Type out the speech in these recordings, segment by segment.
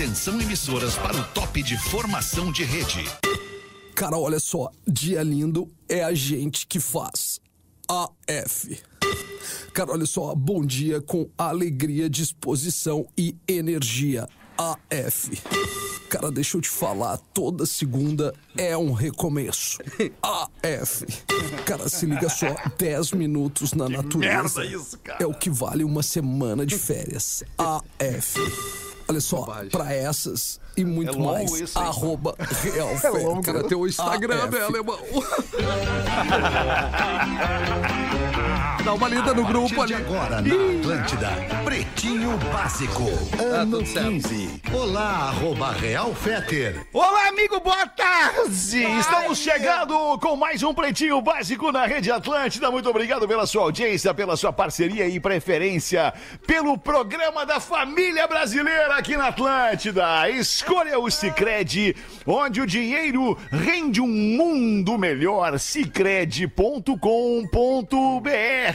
Atenção emissoras para o top de formação de rede. Cara, olha só, dia lindo é a gente que faz. AF. Cara, olha só, bom dia com alegria, disposição e energia. AF. Cara, deixa eu te falar, toda segunda é um recomeço. AF. Cara, se liga só, 10 minutos na natureza. merda isso, cara. É o que vale uma semana de férias. AF. Olha só, pra essas e muito É longo mais, isso, hein? arroba Real Fé. Cara, tem o Instagram, né, alemão? Dá uma lida no grupo ali. Agora na Atlântida, Pretinho Básico, ano tudo certo. 15. Olá, arroba Real Feter. Olá, amigo, boa tarde! Estamos chegando com mais um Pretinho Básico na Rede Atlântida. Muito obrigado pela sua audiência, pela sua parceria e preferência pelo programa da família brasileira aqui na Atlântida. Escolha o Cicred, onde o dinheiro rende um mundo melhor. Cicred.com.br.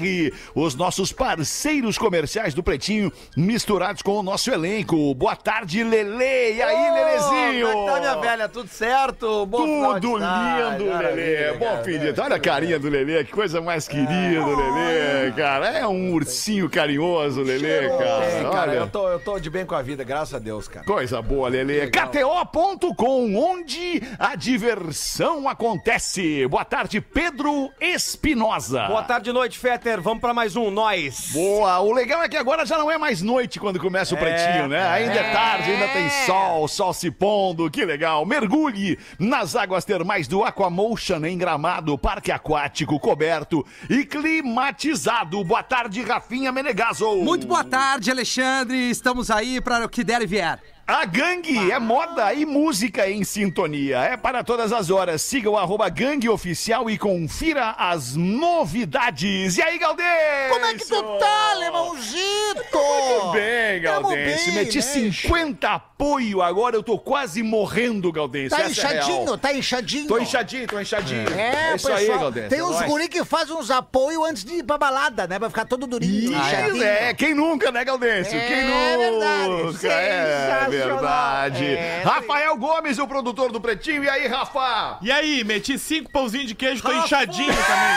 Os nossos parceiros comerciais do Pretinho misturados com o nosso elenco. Boa tarde, Lele. E aí, Lelezinho? Como é que tá, minha velha? Tudo certo? Bom Tudo tarde. lindo, Lelê. Bom, filho, olha a carinha do Lelê, que coisa mais querida, Lelê, cara. É um ursinho carinhoso, Lelê, É, cara. cara, Olha. eu tô, eu tô de bem com a vida, graças a Deus, cara. Coisa boa, Lelê. KTO.com, onde a diversão acontece. Boa tarde, Pedro Espinosa. Boa tarde, noite, Fetter. Vamos pra mais um, nós. Boa, o legal é que agora já não é mais noite quando começa o É, pretinho, né? Ainda é tarde, ainda tem sol, sol se pondo, que legal. Mergulhe nas águas termais do Aquamotion em Gramado, parque aquático coberto e climatizado. Boa tarde, Rafinha Menegaso. Muito boa tarde, Alexandre. Estamos aí para o que der e vier. A gangue é moda e música em sintonia. É para todas as horas. Siga o arroba gangue oficial e confira as novidades. E aí, Galdês? Como é que tu tá, alemãozito? Tudo bem, bem, Meti né? 50 apoio agora, eu tô quase morrendo, Galdense. Tá Essa é inchadinho, tá inchadinho. Tô inchadinho, tô inchadinho. É, isso pessoal, aí, Galdense. tem é uns guri que fazem uns apoios antes de ir pra balada, né? Pra ficar todo durinho, Isso, é, quem nunca, né, Galdense? É quem nunca? verdade, É. verdade. É, Rafael Gomes, o produtor do Pretinho. E aí, Rafa? E aí, meti cinco pãozinhos de queijo, tô inchadinho também.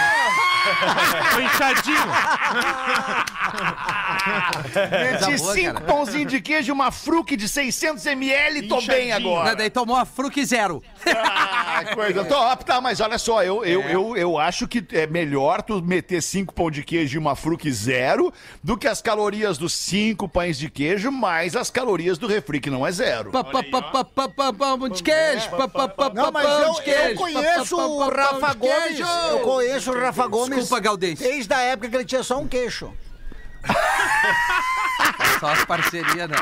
tô inchadinho. Meti boa, cinco pãozinhos de queijo, uma fruque de 600ml, tô bem agora. Daí tomou a fruque zero. Ah, coisa top, tá, mas olha só, eu, eu, eu, eu acho que é melhor tu meter cinco pão de queijo e uma fruque zero do que as calorias dos cinco pães de queijo mais as calorias do refri, que não é zero. Pá, pá, pá, pá, pá, pá, pão de queijo. pá, pá, pá, Não, pá, mas pão eu, de queijo, eu conheço pá, pá, o Rafa de Gomes. queijo. Eu conheço o Rafa Gomes. Desculpa, Galdense. Desde a época que ele tinha só um queixo. Só as parcerias, né?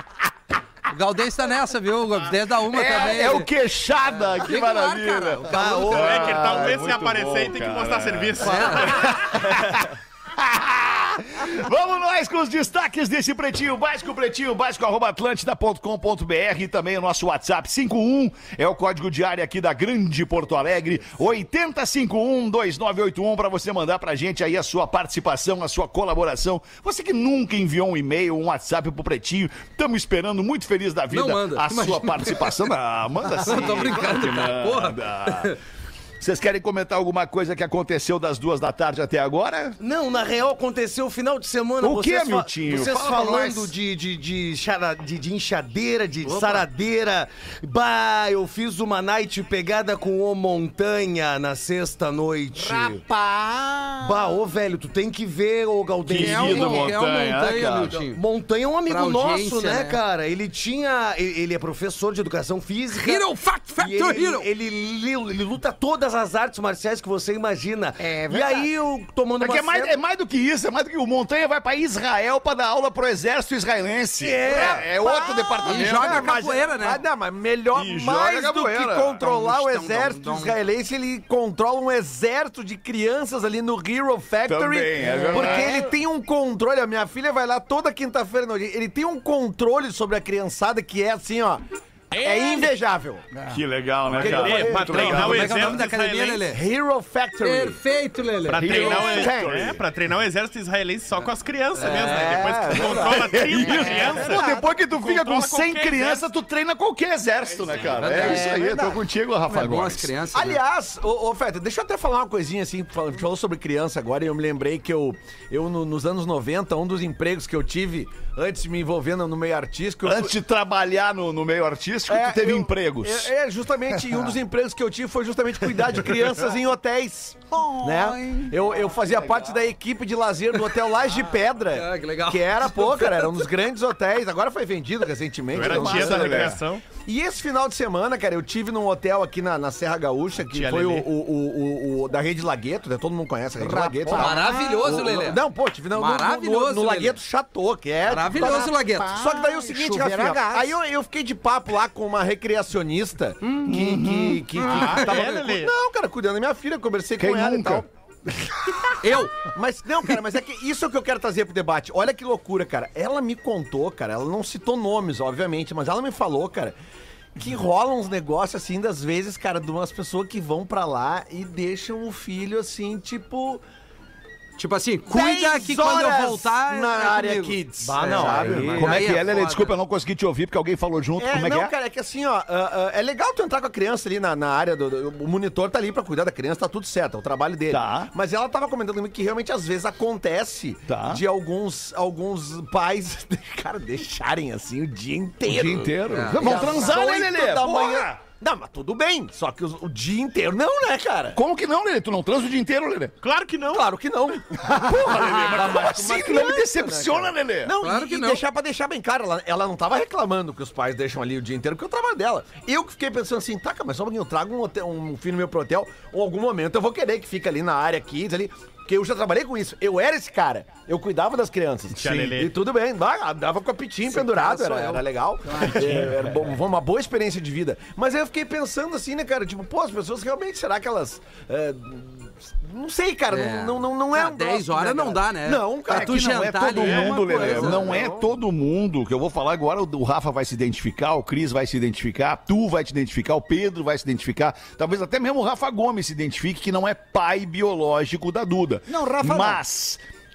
O Galdense tá nessa, viu? Desde a uma também. É, é o queixada, que no ar, maravilha. cara. O Galdense Ah, É que ele tá um mês sem muito aparecer bom, e tem que mostrar serviço. Vamos nós com os destaques desse Pretinho Básico, pretinho básico, arroba atlântida.com.br e também o nosso WhatsApp 51 é o código de área aqui da Grande Porto Alegre, 8051-2981 para você mandar pra gente aí a sua participação, a sua colaboração. Você que nunca enviou um e-mail, um WhatsApp pro Pretinho, estamos esperando, muito feliz da vida, Não manda. a Imagina. sua participação. Ah, manda sim. tô brincando, cara. Porra. Vocês querem comentar alguma coisa que aconteceu das duas da tarde até agora? Não, na real aconteceu o final de semana. O vocês quê, Miltinho? Vocês Fala falando de, de, de, de, de inchadeira, de saradeira. Bah, eu fiz uma night pegada com o Montanha na sexta noite. Rapaz. Bah, ô velho, tu tem que ver, ô. Que é um, Querido é um Montanha, montanha, cara. Miltinho. Montanha é um amigo nosso, né, né? cara? Ele tinha. Ele ele é professor de educação física. Hero Fact Factor ele, Hero. ele, ele- ele luta todas as artes marciais que você imagina. É e verdade. aí eu tomando Porque uma é mais, é mais do que isso, é mais do que o Montanha vai pra Israel pra dar aula pro exército israelense. É, é outro departamento. E joga capoeira, né? Ah, não, mas melhor, E mais do que controlar o dom, exército dom, dom. israelense, ele controla um exército de crianças ali no Hero Factory. Também, é verdade. porque ele tem um controle. A minha filha vai lá toda quinta-feira, no dia, ele tem um controle sobre a criançada que é assim, ó. É invejável. Que legal, né, cara? Lelê, pra treinar o Como é que é o nome exército da academia, israelense. Lelê? Hero Factory. Perfeito, Lelê. Pra treinar, o, Factory. é, pra treinar o exército israelense só com as crianças mesmo, É, né? Depois que tu controla 30 Pô, crianças. depois que tu fica com Controla 100 qualquer crianças, tu treina qualquer exército, né, cara? É, É isso aí, eu tô contigo, Rafa É bom as Gomes. crianças. né? Aliás, ô, ô Feta, deixa eu até falar uma coisinha assim, fal- falou sobre criança agora e eu me lembrei que eu, eu no- nos anos 90, um dos empregos que eu tive antes de me envolver no, no meio artístico... eu fui- Antes de trabalhar no, no meio artístico, tu teve eu- empregos. É, é, justamente, e um dos empregos que eu tive foi justamente cuidar de crianças em hotéis. Né? Eu, eu fazia parte da equipe de lazer do Hotel Laje de Pedra. Ah, que legal. Que era, pô, cara, era um dos grandes hotéis. Agora foi vendido recentemente. Eu era tia sei. da Lelê. recreação. E esse final de semana, cara, eu tive num hotel aqui na, na Serra Gaúcha, que Tia foi o, o, o, o- da Rede Lagueto, né? Todo mundo conhece a Rede Lagueto. Né? maravilhoso, Lelê. Não, pô, tive no, no- no, Maravilhoso, no Lelê. Lagueto Chateau, que é. Maravilhoso, Lagueto. Só que daí é o seguinte, Rafinha, aí eu, eu fiquei de papo lá com uma recreacionista Hum, que, que, que, que Ah, tava. é, Lelê? não, cara, cuidando da minha filha, conversei Quem com ela nunca? e tal. Eu? Mas não, cara, mas é que isso é o que eu quero trazer pro debate. Olha que loucura, cara. Ela me contou, cara, ela não citou nomes, obviamente, mas ela me falou, cara, que rolam uns negócios assim, das vezes, cara, de umas pessoas que vão pra lá e deixam o filho assim, tipo. Tipo assim, cuida 10 que quando eu voltar. na é área comigo. Kids. Bah, não, sabe? Como é que é, Lelê? foda. Desculpa, eu não consegui te ouvir porque alguém falou junto. É, Como é não, que é? cara, é que assim, ó, ah, ah, é legal tu entrar com a criança ali na, na área do, do- O monitor tá ali pra cuidar da criança, tá tudo certo, é o trabalho dele. Tá. Mas ela tava comentando comigo que realmente às vezes acontece Tá. de alguns, alguns pais, cara, deixarem assim o dia inteiro. O dia inteiro. É. Vamos transar, né, Lelê? da Porra! manhã. Não, mas tudo bem, só que o, o dia inteiro não, né, cara? Como que não, Lelê? Tu não transa o dia inteiro, Lelê? Claro que não. Claro que não. Porra, Lelê, mas como assim? Tu não me decepciona, né, Lelê? Não, Claro e, que e não. deixar pra deixar bem claro, ela, ela não tava reclamando que os pais deixam ali o dia inteiro, porque é o trabalho dela. Eu que fiquei pensando assim, tá, cara, mas só um pouquinho, eu trago um, hotel- um filho meu pro hotel, ou algum momento eu vou querer que fique ali na área kids ali. Porque eu já trabalhei com isso. Eu era esse cara. Eu cuidava das crianças. E tudo bem. Dava, com a pitinha pendurado. Era, era legal. É, era bom- uma boa experiência de vida. Mas aí eu fiquei pensando assim, né, cara? Tipo, pô, as pessoas realmente, será que elas... é, não sei, cara. É. Não, não, não é Ah, um 10 troço, horas né, não dá, né? Não, cara. É tu que não é todo ali é mundo, uma Lelê. coisa. Não é todo mundo que eu vou falar agora. O Rafa vai se identificar, o Cris vai se identificar, tu vai te identificar, o Pedro vai se identificar. Talvez até mesmo o Rafa Gomes se identifique que não é pai biológico da Duda. Não, Rafa não.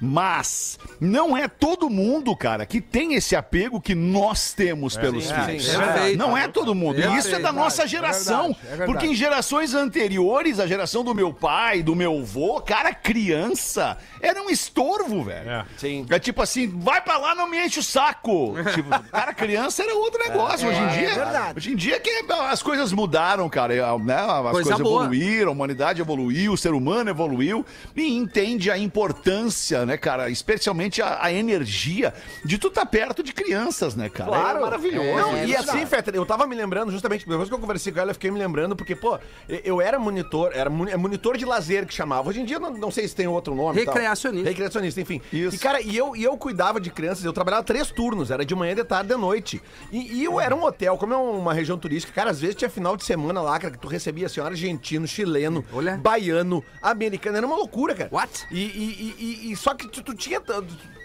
Mas. Não é todo mundo, cara, que tem esse apego que nós temos pelos sim, filhos. sim, é verdade. não é todo mundo. E isso é da nossa geração. Porque em gerações anteriores, a geração do meu pai, do meu avô, cara, criança, era um estorvo, velho. É. Sim. É tipo assim, vai pra lá, não me enche o saco. Tipo, cara, criança era outro negócio. hoje em dia, é verdade. hoje em dia que as coisas mudaram, cara. Né? As Coisa coisas boa. evoluíram, a humanidade evoluiu, o ser humano evoluiu e entende a importância, né, cara? Especialmente a, a energia de tu estar perto de crianças, né, cara? Claro. É maravilhoso. Não, É e assim, Fetter, eu tava me lembrando justamente, depois que eu conversei com ela, eu fiquei me lembrando, porque, pô, eu- era monitor, era é monitor de lazer que chamava. Hoje em dia, não, não sei se tem outro nome. tal. Recreacionista. Recreacionista, enfim. Isso. E, cara, e eu, e eu cuidava de crianças, eu trabalhava três turnos, era de manhã, de tarde, de noite. E, e eu era um hotel, como é uma região turística, cara, às vezes tinha final de semana lá, cara, que tu recebia assim, argentino, chileno, Olha. baiano, americano, era uma loucura, cara. What? E, e- e- e- e só que tu, tu tinha. Tu,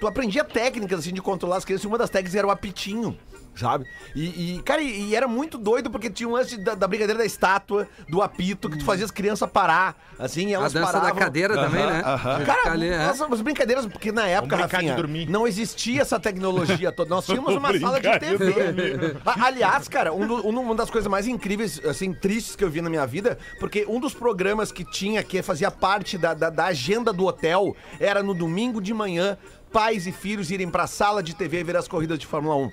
tu aprendia técnicas assim de controlar as crianças, e uma das técnicas era o apitinho. Sabe? E, e, cara, e, e era muito doido porque tinha um lance da, da brincadeira da estátua, do apito, que tu fazia as crianças parar, assim, e A elas dança paravam. da cadeira também, né? aham. De Cara, ali, é. as, as brincadeiras, porque na época, Rafinha, não existia essa tecnologia toda. Nós tínhamos uma sala de TV. A- Aliás, cara, um do- um- uma das coisas mais incríveis, assim, tristes que eu vi na minha vida, porque um dos programas que tinha, que fazia parte da, da, da agenda do hotel, era no domingo de manhã, pais e filhos irem pra sala de TV ver as corridas de Fórmula 1.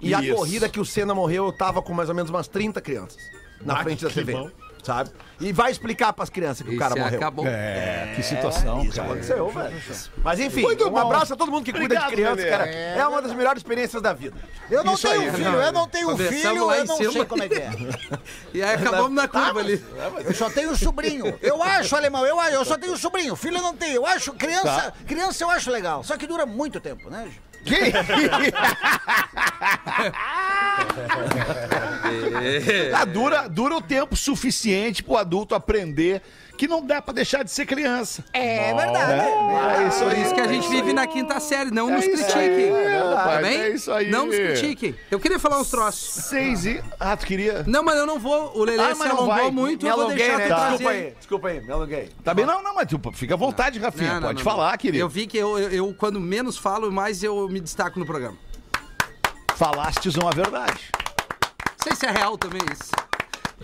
E a Isso. corrida que o Senna morreu, eu tava com mais ou menos umas 30 crianças na Ah, frente da TV. bom. Sabe? E vai explicar pras crianças que o cara morreu. acabou. É, que situação, Isso cara. aconteceu, velho. Mas enfim, Muito um bom. abraço a todo mundo que cuida Obrigado, de criança, Lelê. cara. É, uma das melhores experiências da vida. Eu não Isso tenho aí. filho, eu não tenho filho, eu não cima. sei como é que é. E aí acabamos na curva ali. Eu só tenho sobrinho. Eu acho, alemão, eu, acho, eu só tenho sobrinho. Filho eu não tenho. Eu acho, criança, criança eu acho legal. Só que dura muito tempo, né? Ah, dura, dura o tempo suficiente pro adulto aprender que não dá pra deixar de ser criança. É verdade. É isso Por aí. isso que a gente vive na quinta série, não nos É isso critiquem. aí, é tá verdade, bem? é isso aí. Não nos critiquem. Eu queria falar uns troços. Seis e... Ah, tu queria... Não, mas eu não vou. O Lelê Ah, se não alongou vai. muito, Me eu vou alonguei, deixar né? tu Tá. trazer. Desculpa aí, desculpa aí, me alonguei. Tá bem? Não, não, mas tu fica à vontade, Rafinha. Não, não, Pode não, falar, não. querido. Eu vi que eu, eu, eu, quando menos falo, mais eu me destaco no programa. Falastes uma verdade. Não sei se é real também isso.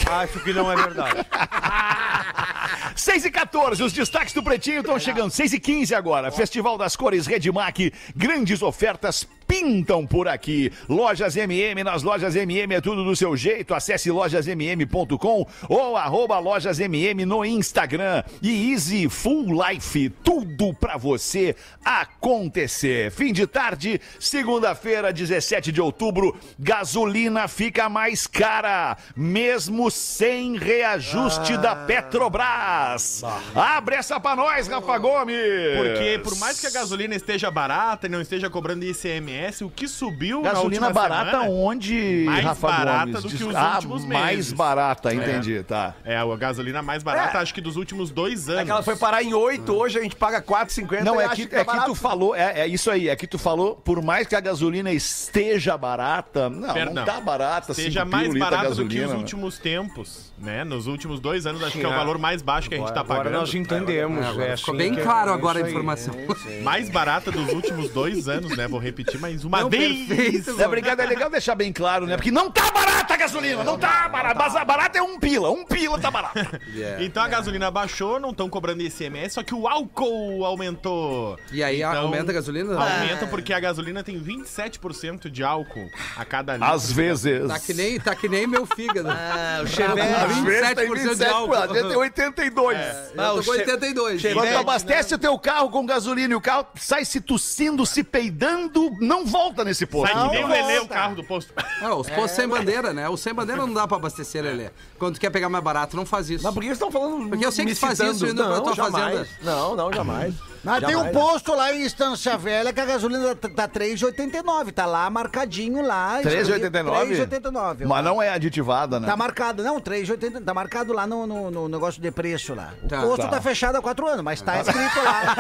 Acho que não é verdade. 6 e 14, os destaques do Pretinho estão chegando. 6 e 15 agora. Festival das Cores Redmac. Grandes ofertas pintam por aqui. Lojas MM, nas lojas MM é tudo do seu jeito. Acesse lojasmm.com ou arroba lojasmm no Instagram. E Easy Full Life, tudo pra você acontecer. Fim de tarde, segunda-feira, 17 de outubro, gasolina fica mais cara, mesmo sem reajuste da Petrobras. Abre essa pra nós, Rafa Gomes. Porque por mais que a gasolina esteja barata e não esteja cobrando ICMS, o que subiu na Gasolina barata semana... onde, Mais Rafa barata Gomes? do que os ah, últimos mais meses. barata, entendi, tá. É, a gasolina mais barata, acho que dos últimos dois anos. É que ela foi parar em 8, hoje a gente paga 4,50 Não, e é acha que, tá é que tu falou, é, é isso aí, é que tu falou, por mais que a gasolina esteja barata, não, não Perdão. tá barata, Seja mais pila o litro a barato do que gasolina, os né? últimos tempos, né? Nos últimos dois anos, acho que é o É. valor mais baixo que a gente tá Agora pagando. nós entendemos. é Ficou assim bem que- claro é agora a informação. é. Mais barata dos últimos dois anos, né? Vou repetir mais uma Não, vez. perfeito. É obrigado, é legal deixar bem claro, né? Porque não tá barata a gasolina, não tá barata. Mas Barata é um pila, um pila tá barata. Então a gasolina baixou, não estão cobrando ICMS, só que o álcool aumentou. E aí Então, aumenta a gasolina? Aumenta porque a gasolina tem 27% de álcool a cada litro. Às vezes. Tá que nem, tá que nem meu fígado. Ah, o Tá Chevette. com Às vezes tem 27% de 27, álcool. às vezes tem 82. Eu Ah, tô o com che- 82. Quando abastece o teu carro com gasolina e o carro sai se tossindo, se peidando, não volta nesse posto. Sai que nem o Lelê, o carro do posto. Ah, os postos sem bandeira, né? O sem bandeira não dá pra abastecer, Lelê. Quando tu quer pegar mais barato, não faz isso. Mas por que vocês estão falando Porque eu sei que tu faz isso indo pra não, tua jamais. fazenda. Não, não, jamais. Mas tem um posto lá em Estância Velha que a gasolina tá, tá 3,89. Tá lá marcadinho lá. 3,89? 3,89. Mas não é aditivada, né? Tá marcado, não, 3,80. Tá marcado lá no, no, no negócio de preço lá. O Tá. posto Tá. tá. fechado há quatro anos, mas tá escrito lá.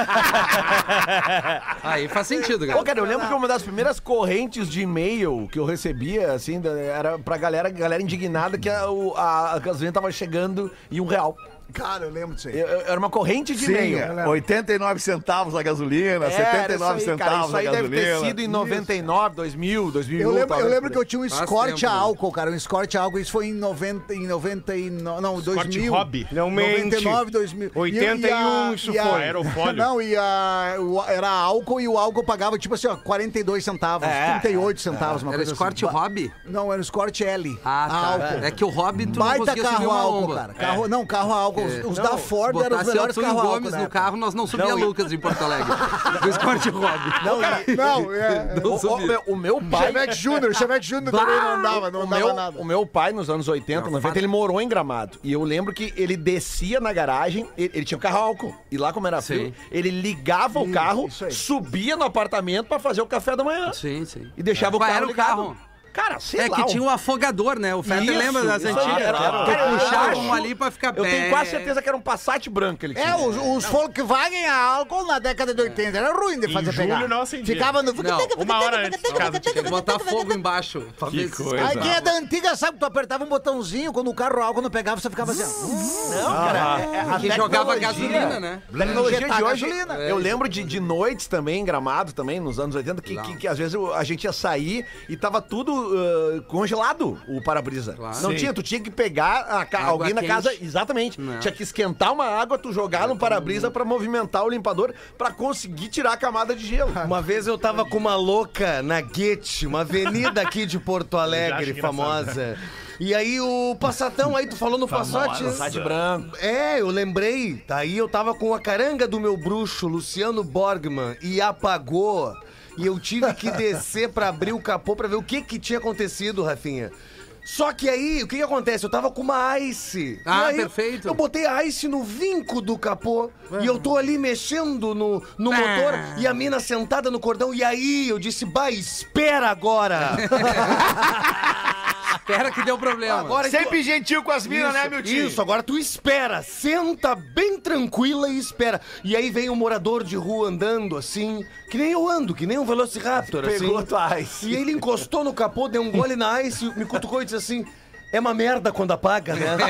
Aí faz sentido, Pô, cara. cara, eu lembro que uma das primeiras correntes de e-mail que eu recebia, assim, era pra galera, galera indignada que a, a, a gasolina tava chegando em um real. Cara, eu lembro disso aí. Eu- eu- Era uma corrente de Sim, é. 89 centavos a gasolina, É, 79 isso aí, cara, centavos Isso aí a deve gasolina. ter sido em 99, 2000, 2001. Eu lembro, eu lembro que eu tinha um escorte a álcool, cara. Um escorte a álcool. Isso foi em 90, em 99. Não, Escorte 2000. hobby. Não mente. 99, 2000. 81 isso e a- foi. Aerofólio. Não, e a, o- era álcool e o álcool pagava tipo assim, ó, 42 centavos, É, 38 centavos, uma Era coisa escorte assim. hobby? Não, era o escorte L. Ah, tá. Álcool. É que o hobby tu não Baita conseguia subir carro uma álcool, cara. Carro, Não, carro álcool. Os, os da Ford eram os melhores carros álcool. Gomes na no época. carro, nós não subia Não, Lucas em Porto Alegre. Do escorte hobby. Não, não, é. Não O, o, meu- o meu pai. Chevette Júnior, Chevette Júnior também não dava, não o, dava meu, nada. o meu pai, nos anos 80, 90, ele morou em Gramado. E eu lembro que ele descia na garagem, ele, ele tinha um carro álcool. E lá, como era frio, ele ligava o carro, subia no apartamento pra fazer o café da manhã. Sim, sim. E deixava o Qual carro era o carro? Cara, sei É lá. que um- tinha um afogador, né? O Fetter lembra das antigas? era- Que Cara, eu puxavam ali pra ficar Eu bem. tenho quase certeza que era um Passat branco que ele tinha. É, os, os Volkswagen a álcool na década de 80 era ruim de fazer julho pegar. não acendia. Ficava no... Não, Uma hora antes que botar fogo embaixo. pra ver se- coisa. Aí quem é da antiga sabe que tu apertava um botãozinho quando o carro álcool não pegava, você ficava assim. Não, cara. é- é a Que jogava gasolina, né? Tecnologia de hoje, gasolina. eu lembro de, de noites também, em Gramado também, nos anos 80, que, que, que às vezes a gente ia sair e tava tudo ah, congelado, o para-brisa. Claro. Não Sim. tinha, tu tinha que pegar a ca- Água alguém na quente. casa, exatamente, Não. tinha que esquentar uma água, tu jogar no para-brisa pra movimentar o limpador pra conseguir tirar a camada de gelo. Uma vez eu tava com uma louca na Guete, uma avenida aqui de Porto Alegre, famosa. E aí o Passatão, aí tu falou no Passat. Passat branco. É, eu lembrei. Tá aí eu tava com a caranga do meu bruxo, Luciano Borgman, e apagou. E eu tive que descer pra abrir o capô pra ver o que que tinha acontecido, Rafinha. Só que aí, o que que acontece? Eu tava com uma ice. Ah, aí, perfeito. Eu botei a ice no vinco do capô. E eu tô ali mexendo no, no motor. E a mina sentada no cordão. E aí eu disse, bah, espera agora. Espera que deu problema. Agora Sempre gentil com as minas, né, meu tio? Isso, agora tu espera, senta bem tranquila e espera. E aí vem um morador de rua andando assim, que nem eu ando, que nem um Velociraptor, Pegou assim. tua ice. E ele encostou no capô, deu um gole na ice, me cutucou e disse assim: é uma merda quando apaga, né?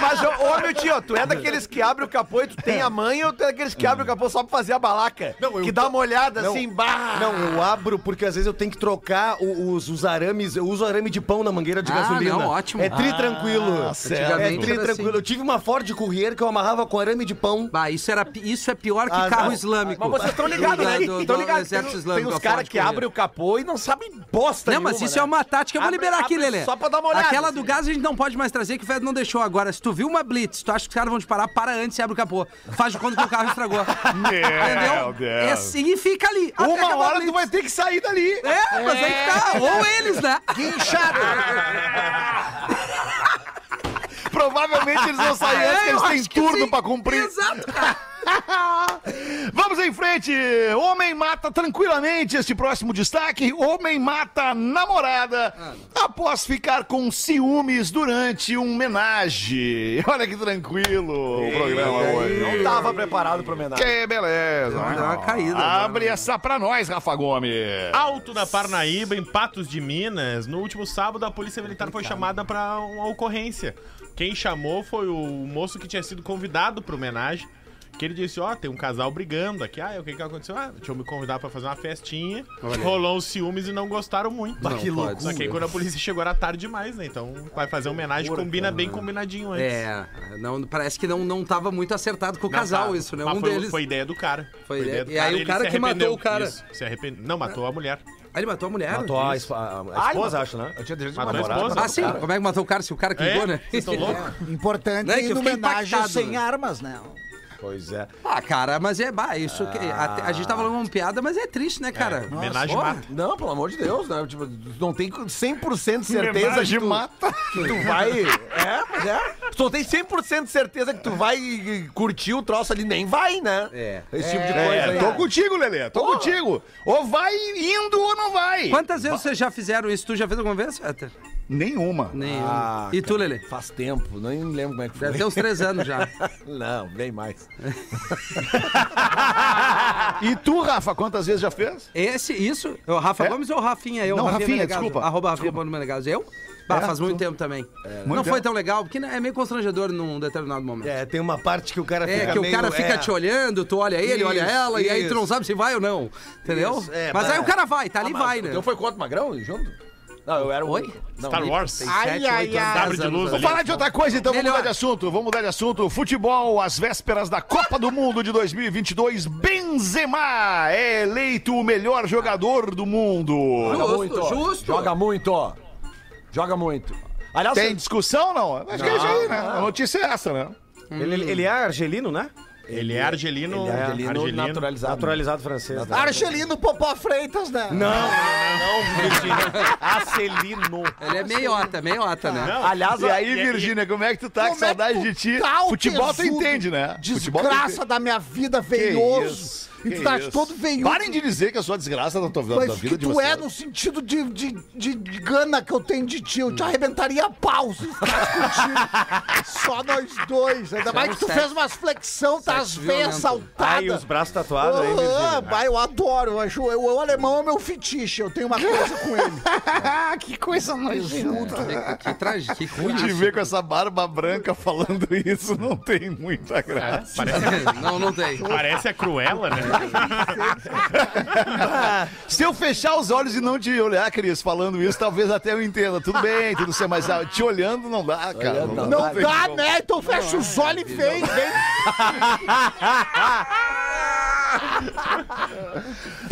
Mas, ô, ô, meu tio, tu é daqueles que abre o capô e tu tem a mãe ou tu é daqueles que abre o capô só pra fazer a balaca? Não, eu que dá uma olhada Não. assim, bah! Não, eu abro porque às vezes eu tenho que trocar os, os arames. Eu uso arame de pão na mangueira de Ah, gasolina. não, ótimo. É tri tranquilo. certo. É tri era tranquilo. assim. Eu tive uma Ford Courier que eu amarrava com arame de pão. Bah, isso, era, isso é pior que Ah, carro não. islâmico. Mas vocês estão ligados, né? Do, do, Estão do ligados. Tem, tem uns caras que abrem o capô e não sabem bosta Não, mas isso né? é uma tática. Eu vou Abre- liberar aqui, abre Lelê. só pra dar uma olhada, Aquela assim. do gás a gente não pode mais trazer, que o Fed não deixou agora. Se tu viu uma blitz, tu acha que os caras vão te parar, para antes e abre o capô. Faz de conta que o carro estragou. Entendeu? Deus. É assim e fica ali. até Uma a hora tu vai ter que sair dali. É, mas aí que tá. Ou eles, né? Provavelmente eles vão sair antes, que É, eu eles têm que turno sim. pra cumprir. Exato, cara. Vamos em frente. Homem mata tranquilamente este próximo destaque. Homem mata namorada após ficar com ciúmes durante um homenagem. Olha que tranquilo o programa hoje. Não tava preparado pra homenagem. Que beleza. Deu uma caída. Abre essa pra nós, Rafa Gomes. Alto da Parnaíba, em Patos de Minas, no último sábado a polícia militar foi chamada para uma ocorrência. Quem chamou foi o moço que tinha sido convidado para homenagem. Que ele disse, ó, tem um casal brigando aqui. Ah, o que que aconteceu? Ah, deixa eu me convidar pra fazer uma festinha. Rolou uns ciúmes e não gostaram muito. Não que pode Só que aí quando a polícia chegou era tarde demais, né? Então vai fazer homenagem, combina bem combinadinho antes. É, não, parece que não, não tava muito acertado com o Não, casal tá. isso, né? Mas Um foi, deles. Foi ideia do cara. Foi ideia- do e aí o ele cara se que matou arrependeu. o cara. Isso, se arrepende... Não, matou a mulher. Ah, ele matou a mulher? Matou a, esp- a- a esposa, acho, né? Eu tinha direito de Matou a namorada. esposa. Ah, sim. Como é que matou o cara se o cara clicou, É? né? Vocês estão loucos? Importante é que ir eu no fiquei homenagem impactado, sem né? armas, né? Pois é. Ah, cara, mas é. Bah, isso que. até- a gente tava falando uma piada, mas é triste, né, cara? É, homenagem Porra. mata. Não, pelo amor de Deus, né? Tipo, tu não tem 100% de certeza Homenagem que tu, mata. que tu vai... É, mas é. Tu não tem 100% de certeza que tu vai curtir o troço ali, nem vai, né? É. Esse tipo de coisa É, aí. tô contigo, Lelê. Tô contigo. Ou vai indo ou não vai. Quantas vezes vocês já fizeram isso? Tu já fez alguma vez, Fetter? Nenhuma. Nenhuma. Ah, e tu, Lelê? Faz tempo, nem lembro como é que foi. Deve ter uns três anos já. Não, bem mais. E tu, Rafa, quantas vezes já fez? Esse, isso? O Rafa É? Gomes ou o Rafinha? Eu, Não, Rafinha, Menegaso. desculpa. Arroba Rafinha Bono Menegaso. Eu? Bah, faz muito tempo também. não Muito foi tempo. tão legal, porque é meio constrangedor num determinado momento. É, tem uma parte que o cara É, fica que meio, o cara fica é, te olhando, tu olha ele, olha Isso, ela, e aí tu não isso. sabe se vai ou não. Entendeu? Isso, é, Mas aí o cara vai, tá ali vai, né? Então foi quanto, Magrão, junto? Não, eu era o... Oi? Não, Star Wars. Ai, ai, ai. Sabre de luz. Vamos falar de outra coisa, então. Vamos Melhor. mudar de assunto. Vamos mudar de assunto. Futebol, às vésperas da Copa do Mundo de 2022. Benzema é eleito o melhor jogador do mundo. Joga Justo, muito. justo. Joga muito. Joga muito. Aliás, Tem discussão, não? Acho que é isso aí, né? A notícia é essa, né? Ele, ele é argelino, né? Ele é argelino. ele é argelino, naturalizado. Naturalizado francês. né? Argelino Popó Freitas, né? Não, não, Virgínia. Acelino. Ele é meiota, meiota, né? Aliás, E aí, Virgínia, como é que tu tá? Como que é saudade de ti. tá, o Futebol tu entende, né? Desgraça da minha vida, Que veioso. E que tu tá isso. todo veioso. Parem de dizer que a desgraça da tua da, Mas da que vida de tu vocês. é no sentido de, de, de, de gana que eu tenho de ti. Eu te arrebentaria a pau se ficasse contigo. Só nós dois. Ainda mais que tu sexo. fez umas flexão, tá veias violento. saltadas. Aí os braços tatuados aí, Ah, Virgínia. vai, eu adoro. Eu acho, eu- o alemão é meu fetiche. Eu tenho uma coisa com ele. que coisa nojenta. Que, que trágico, que ruim. Te ver com essa barba branca falando isso não tem muita graça. Parece, Não, não tem. parece a Cruella, né? Se eu fechar os olhos e não te olhar, Cris, falando isso, talvez até eu entenda. Tudo bem, tudo certo, mas ah, te olhando não dá, cara. Não, dá, né? Então fecha os olhos e vem, vem.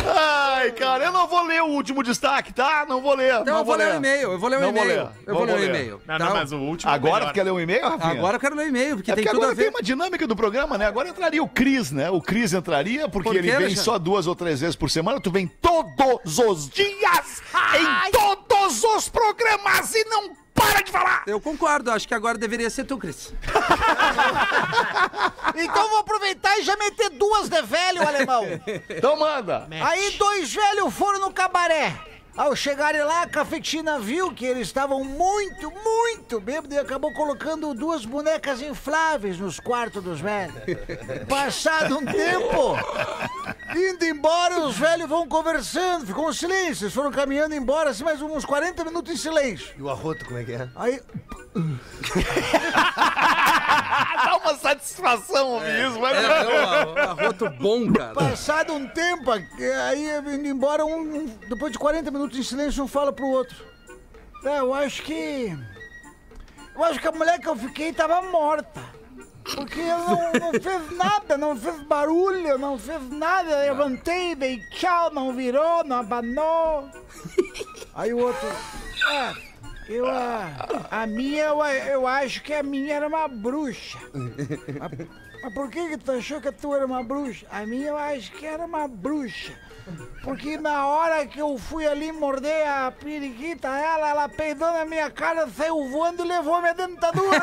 Ai, cara, eu não vou ler o último destaque, tá? Não vou ler. Então não eu vou ler o e-mail, eu vou ler o Não vou e-mail. ler, Eu não vou ler o e-mail. Não, tá? não, mas o último. é Agora tu quer ler o e-mail, Rafinha? Agora eu quero ler o e-mail, porque É tem porque tudo a agora tem ver. uma dinâmica do programa, né? Agora entraria o Cris, né? O Cris entraria porque Por ele vem Alexandre? só duas ou três vezes por semana. Tu vem todos os dias, em todos os programas e não para de falar! Eu concordo, acho que agora deveria ser tu, Cris. Então vou aproveitar e já meter duas de velho, alemão. Então manda! Aí dois velhos foram no cabaré. Ao chegarem lá, a cafetina viu que eles estavam muito, muito bêbados e acabou colocando duas bonecas infláveis nos quartos dos velhos. Passado um tempo, indo embora, os velhos vão conversando, ficou um silêncio. Eles foram caminhando embora, assim, mais uns 40 minutos em silêncio. E o arroto, como é que é? Aí, Dá uma satisfação ouvir isso, mas. É, um arroto bom, cara. passado um tempo, aí indo embora, um, um- depois de 40 minutos em silêncio, um fala pro outro. É, eu acho que. Eu acho que a mulher que eu fiquei tava morta. Porque ela não, não fez nada, não fez barulho, não fez nada. Eu levantei, dei tchau, não virou, não abanou. Aí o outro. É, eu a. A minha, eu, eu acho que a minha era uma bruxa. Mas, mas por que, que tu achou que a tua era uma bruxa? A minha eu acho que era uma bruxa. Porque na hora que eu fui ali morder a periquita, ela, ela peidou na minha cara, saiu voando e levou minha dentadura.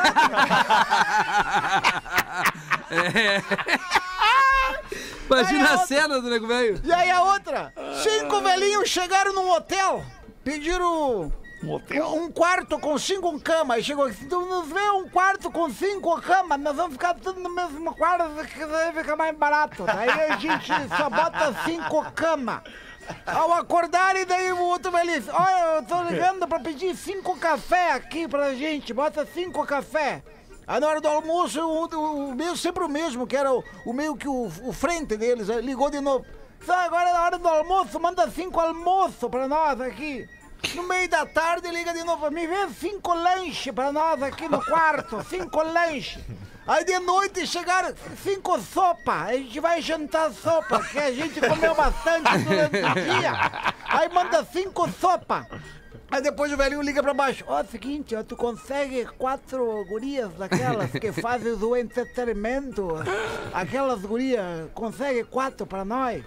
Imagina a cena do nego velho. e aí a outra, cinco velhinhos chegaram num hotel, pediram Hotel. um quarto com cinco camas. Chegou aqui, tu nos vê um quarto com cinco camas, nós vamos ficar tudo no mesmo quarto, que daí fica mais barato. Daí a gente só bota cinco camas. Ao acordarem, daí o outro vai olha, eu tô ligando pra pedir cinco café aqui pra gente, bota cinco café. Aí na hora do almoço, o, o, o meu, sempre o mesmo, que era o, o meio que o, o frente deles, ligou de novo. Só agora na hora do almoço, manda cinco almoço pra nós aqui. No meio da tarde liga de novo mim, vê cinco lanches pra nós aqui no quarto, cinco lanches. Aí de noite chegaram cinco sopa, a gente vai jantar sopa, que a gente comeu bastante durante o dia. Aí manda cinco sopa. Aí depois o velhinho liga pra baixo. Ó, seguinte, ó, tu consegue quatro gurias daquelas que fazem o entretenimento? Aquelas gurias, consegue quatro pra nós?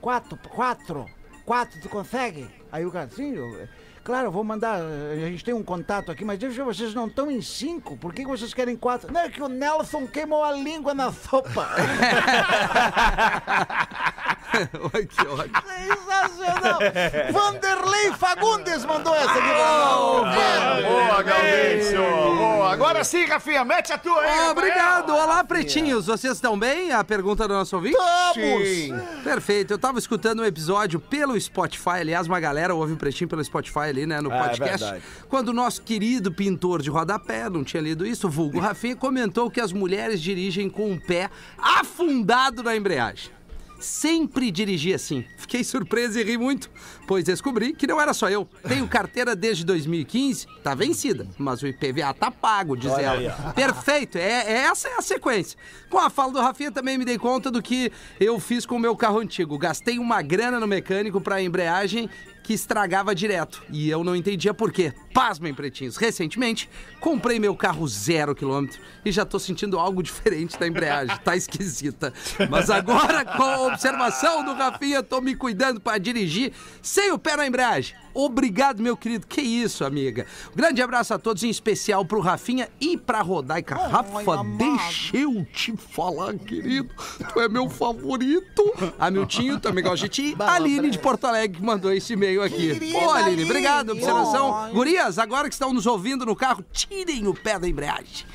Quatro, quatro, quatro, tu consegue? Aí o cara, sim, eu, claro, vou mandar, a gente tem um contato aqui, mas deixa vocês não estão em cinco, por que vocês querem quatro? Não, é que o Nelson queimou a língua na sopa. Ai, que ótimo. Sensacional! Vanderlei Fagundes mandou essa aqui pra nós. Boa, Gaudêncio. Boa. Agora sim, Rafinha, mete a tua aí. Ah, obrigado. Olá, pretinhos. Vocês estão bem? A pergunta do nosso ouvinte? Vamos! Perfeito. Eu tava escutando um episódio pelo Spotify. Aliás, uma galera ouve o Pretinho pelo Spotify ali, né, no É, podcast. verdade. quando o nosso querido pintor de rodapé, não tinha lido isso, o vulgo Rafinha, comentou que as mulheres dirigem com o pé afundado na embreagem. Sempre dirigi assim. Fiquei surpreso e ri muito, pois descobri que não era só eu. Tenho carteira desde 2015, tá vencida, mas o IPVA tá pago, diz ela. Perfeito, é, é- essa é a sequência. Com a fala do Rafinha também me dei conta do que eu fiz com o meu carro antigo. Gastei uma grana no mecânico pra embreagem que estragava direto. E eu não entendia por quê. Pasmem, pretinhos. Recentemente, comprei meu carro zero quilômetro e já tô sentindo algo diferente da embreagem. Tá esquisita. Mas agora, com a observação do Rafinha, tô me cuidando para dirigir sem o pé na embreagem. Obrigado, meu querido. Que isso, amiga. Um grande abraço a todos, em especial pro Rafinha e pra Rodaica. Rafa, amado. deixa eu te falar, querido. Tu é meu favorito. Hamiltinho, também gosta de ti. A Aline de Porto Alegre que mandou esse e-mail aqui. Querida Ô, Aline, Aline. obrigado. Observação. Ai. Gurias, agora que estão nos ouvindo no carro, tirem o pé da embreagem.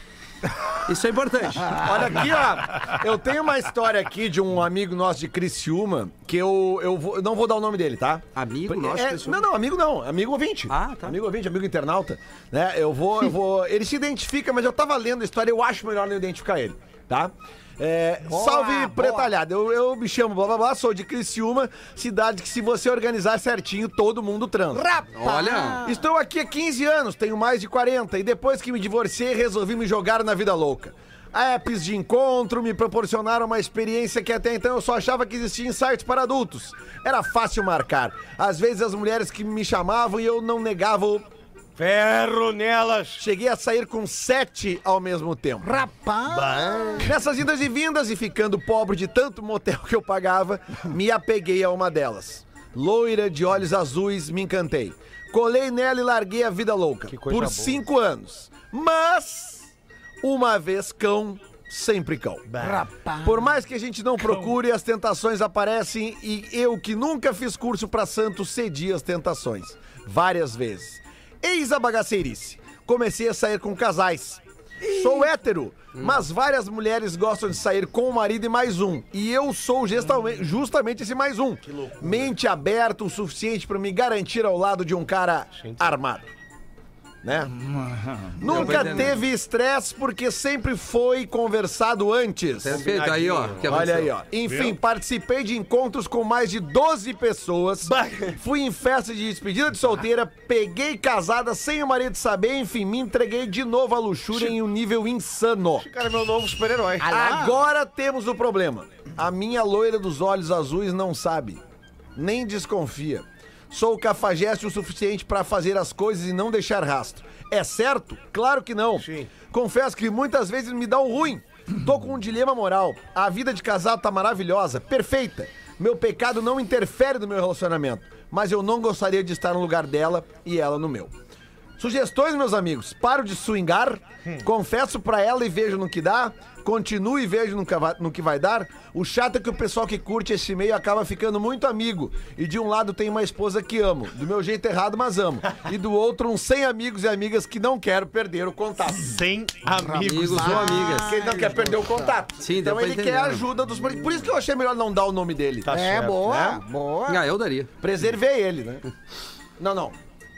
Isso é importante. Olha aqui, ó. Eu tenho uma história aqui de um amigo nosso de Criciúma, que eu, eu, vou- eu não vou dar o nome dele, tá? Amigo nosso É, Criciúma? Não, não, amigo não. Amigo ouvinte. Ah, tá. Amigo ouvinte, amigo internauta. Né? Eu vou, eu vou. Ele se identifica, mas eu tava lendo a história, eu acho melhor não identificar ele, tá? É, salve, boa. pretalhada. Eu, eu me chamo blá blá blá, sou de Criciúma, cidade que se você organizar certinho, todo mundo transa. Olha. Estou aqui há 15 anos, tenho mais de 40, e depois que me divorciei, resolvi me jogar na vida louca. Apps de encontro me proporcionaram uma experiência que até então eu só achava que existia em sites para adultos. Era fácil marcar. Às vezes as mulheres que me chamavam e eu não negava o ferro nelas. Cheguei a sair com sete ao mesmo tempo. Rapaz! Nessas idas e vindas e ficando pobre de tanto motel que eu pagava, me apeguei a uma delas. Loira de olhos azuis, me encantei. Colei nela e larguei a vida louca. por cinco anos. Mas, uma vez cão, sempre cão. Rapaz. Por mais que a gente não procure, as tentações aparecem e eu que nunca fiz curso pra santo cedi às tentações. Várias vezes. Eis a bagaceirice. Comecei a sair com casais. Sou hétero, mas várias mulheres gostam de sair com o marido e mais um. E eu sou justamente esse mais um. Mente aberta o suficiente pra me garantir ao lado de um cara armado. Né? Nunca teve estresse porque sempre foi conversado antes. Perfeito, aí, ó. que Olha aí, ó. Enfim, participei de encontros com mais de 12 pessoas. Fui em festa de despedida de solteira, peguei casada sem o marido saber, enfim, me entreguei de novo à luxúria em um nível insano. Cara, meu novo super-herói. Agora temos o problema. A minha loira dos olhos azuis não sabe, nem desconfia. Sou cafajeste o suficiente pra fazer as coisas e não deixar rastro. É certo? Claro que não. Confesso que muitas vezes me dá um ruim. Tô com um dilema moral. A vida de casado tá maravilhosa, perfeita. Meu pecado não interfere no meu relacionamento, mas eu não gostaria de estar no lugar dela e ela no meu. Sugestões, meus amigos. Paro de swingar, confesso pra ela e vejo no que dá, continuo e vejo no que, vai, no que vai dar. O chato é que o pessoal que curte esse meio acaba ficando muito amigo. E de um lado tem uma esposa que amo, do meu jeito errado, mas amo. E do outro, uns 100 amigos e amigas que não quero perder o contato. Sem amigos. Amigos ou amigas. Porque ele não quer perder o contato. Sim, então ele entender, quer a né? ajuda dos. Por isso que eu achei melhor não dar o nome dele. Tá É, certo, boa, né? boa. Ah, eu daria. Preservei ele, né? Não, não.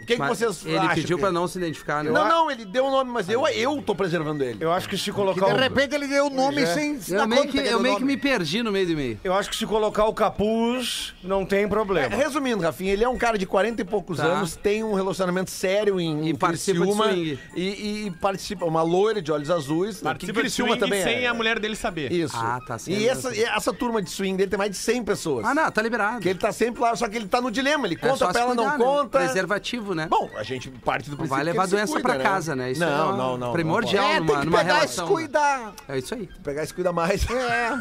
O que, Mas vocês ele acham pediu que- pra não se identificar, né? Não, não, ele deu o nome, mas eu, eu tô preservando ele. Eu acho que se Que colocar de o... repente ele deu o nome é. sem se Eu dar meio, conta que, eu meio que nome. me perdi no meio do e-mail. Eu acho que se colocar o capuz, não tem problema. Resumindo, Rafinha, ele é um cara de 40 e poucos Tá. anos, tem um relacionamento sério em E em participa de Criciúma, swing. E, e participa, uma loira de olhos azuis. Participa de Criciúma swing também sem é. a mulher dele saber. Isso. Ah, tá certo. E essa, e essa turma de swing dele tem mais de 100 pessoas. Ah, não, tá liberado. Que ele tá sempre lá, só que ele tá no dilema. Ele É conta só pra se ela, não cuidar, né? conta. Preservativo, né? Bom, a gente parte do princípio vai que levar doença cuida, pra né? casa, né? Isso não, é não, não. primordial É, tem numa, que numa pegar e se relação. cuidar. É isso aí. Pegar e se cuida mais. É,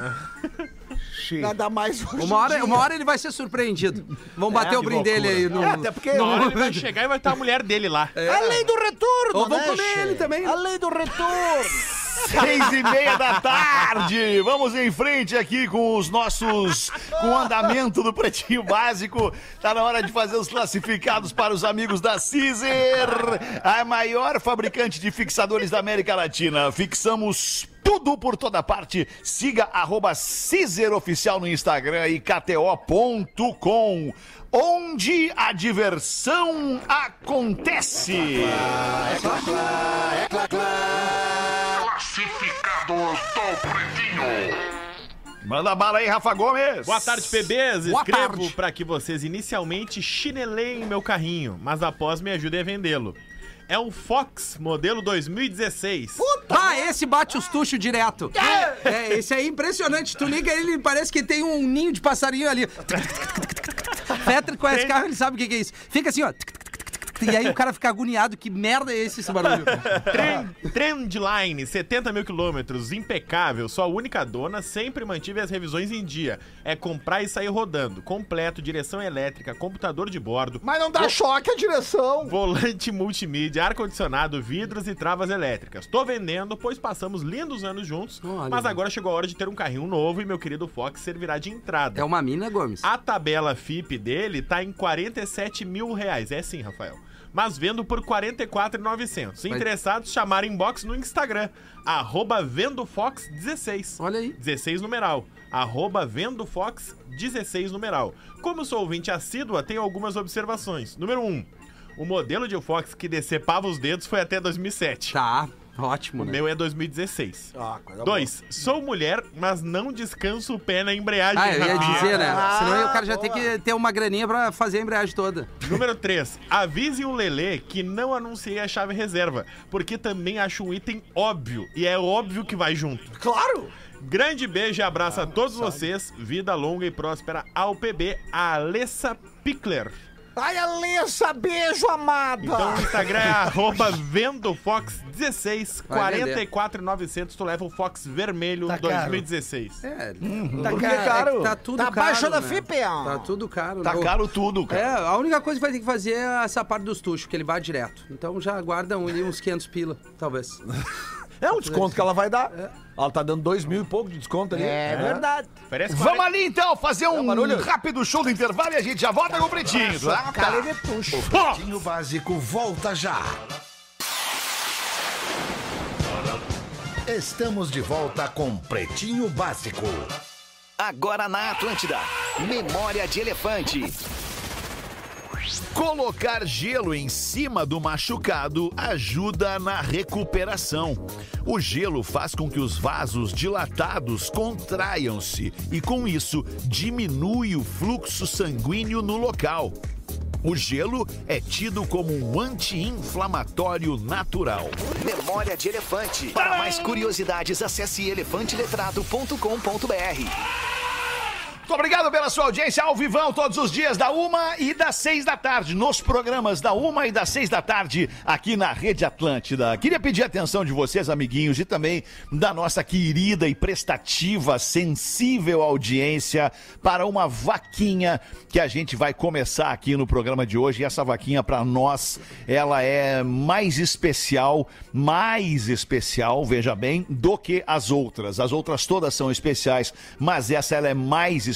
nada mais hoje Uma hora, uma hora ele vai ser surpreendido. Vão bater o brinde dele aí no. É, até porque... Na hora ele vai chegar e vai estar a mulher dele lá. A lei do retorno, Ou vão né, comer ele também. A lei do retorno. Seis e meia da tarde. Vamos em frente aqui com os nossos. com o andamento do Pretinho Básico. Tá na hora de fazer os classificados para os amigos da Caesar, a maior fabricante de fixadores da América Latina. Fixamos tudo por toda parte. Siga arroba no Instagram e KTO.com. Onde a diversão acontece. Manda bala aí, Rafa Gomes. Boa tarde, PBs. Boa Escrevo para que vocês inicialmente chineleiem meu carrinho, mas após me ajudem a vendê-lo. É um Fox modelo 2016. Ah, esse bate os tuchos direto. É, esse aí é impressionante. Tu liga ele, parece que tem um ninho de passarinho ali. Fetter conhece carro, ele sabe o que que é isso. Fica assim, ó. E aí o cara fica agoniado. Que merda é esse, esse barulho? Trend, Trendline, 70 mil quilômetros, impecável. Sua única dona sempre mantive as revisões em dia. É comprar e sair rodando. Completo, direção elétrica, computador de bordo, Mas não dá choque a direção. volante multimídia, ar-condicionado, vidros e travas elétricas. Tô vendendo, pois passamos lindos anos juntos, Olha. mas agora chegou a hora de ter um carrinho novo e meu querido Fox servirá de entrada. É uma mina, Gomes. A tabela FIP dele tá em 47 mil reais. É sim, Rafael. Mas vendo por 44,900. Se Vai- interessados, chamar inbox no Instagram. Arroba VendoFox16. Olha aí. 16 numeral. Arroba VendoFox16 numeral. Como sou ouvinte assídua, tenho algumas observações. Número 1. Um, o modelo de Fox que decepava os dedos foi até 2007. Tá, ótimo, O né? meu é 2016. Ah, coisa 2. Sou mulher, mas não descanso o pé na embreagem. Ah, eu ia dizer, né? Ah, Senão o cara já tem que ter uma graninha pra fazer a embreagem toda. Número 3. Avise o Lelê que não anunciei a chave reserva, porque também acho um item óbvio, e é óbvio que vai junto. Claro! Grande beijo e abraço a todos vocês. Vida longa e próspera ao PB, a Alessa Pickler. Ai, Alessa, beijo, amada. Então o Instagram é arroba vendofox16, Vai vender. 44,900. Tu leva o Fox vermelho Tá caro. 2016. É, Por que é caro? que tá tudo Tá caro. abaixo da né? FIP, ó. Tá tudo caro. Tá né? caro tudo, cara. É, a única coisa que vai ter que fazer é essa parte dos tuchos, que ele vai direto. Então já guarda um- ali uns 500 pila, talvez. É um desconto que ela vai dar. Ela tá dando dois mil e pouco de desconto ali. É verdade. Oferece Vamos 40. ali então fazer um barulho. rápido show do intervalo e a gente já volta com o pretinho. Tá? Cara de tucho. Ó, Pretinho Básico volta já. Estamos de volta com Pretinho Básico. Agora na Atlântida. Memória de Elefante. Colocar gelo em cima do machucado ajuda na recuperação. O gelo faz com que os vasos dilatados contraiam-se e, com isso, diminui o fluxo sanguíneo no local. O gelo é tido como um anti-inflamatório natural. Memória de Elefante. Para mais curiosidades, acesse elefanteletrado.com.br. Muito obrigado pela sua audiência ao vivão todos os dias da uma e das seis da tarde, nos programas da uma e das seis da tarde aqui na Rede Atlântida. Queria pedir a atenção de vocês, amiguinhos, e também da nossa querida e prestativa, sensível audiência para uma vaquinha que a gente vai começar aqui no programa de hoje. E essa vaquinha para nós, ela é mais especial, mais especial, veja bem, do que as outras. As outras todas são especiais, mas essa ela é mais especial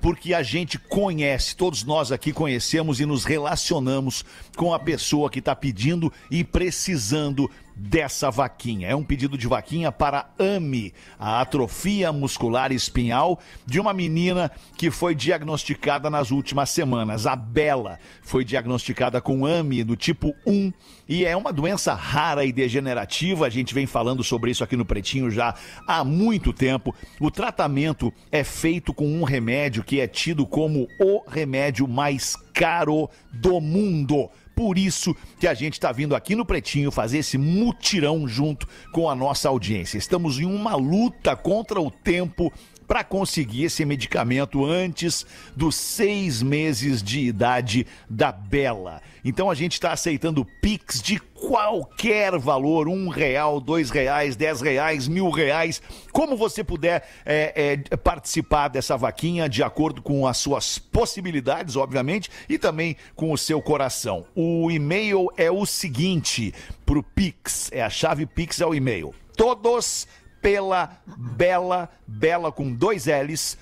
porque a gente conhece, todos nós aqui conhecemos e nos relacionamos com a pessoa que está pedindo e precisando dessa vaquinha. É um pedido de vaquinha para AMI, a atrofia muscular espinhal de uma menina que foi diagnosticada nas últimas semanas. A Bela foi diagnosticada com AMI do tipo 1 e é uma doença rara e degenerativa. A gente vem falando sobre isso aqui no Pretinho já há muito tempo. O tratamento é feito com um remédio que é tido como o remédio mais caro do mundo. Por isso que a gente está vindo aqui no Pretinho fazer esse mutirão junto com a nossa audiência. Estamos em uma luta contra o tempo para conseguir esse medicamento antes dos seis meses de idade da Bela. Então a gente está aceitando Pix de qualquer valor, um real, dois reais, dez reais, mil reais, como você puder é, é, participar dessa vaquinha de acordo com as suas possibilidades, obviamente, e também com o seu coração. O e-mail é o seguinte para o Pix, é a chave Pix é o e-mail. Todos pela Bela, Bela com dois L's,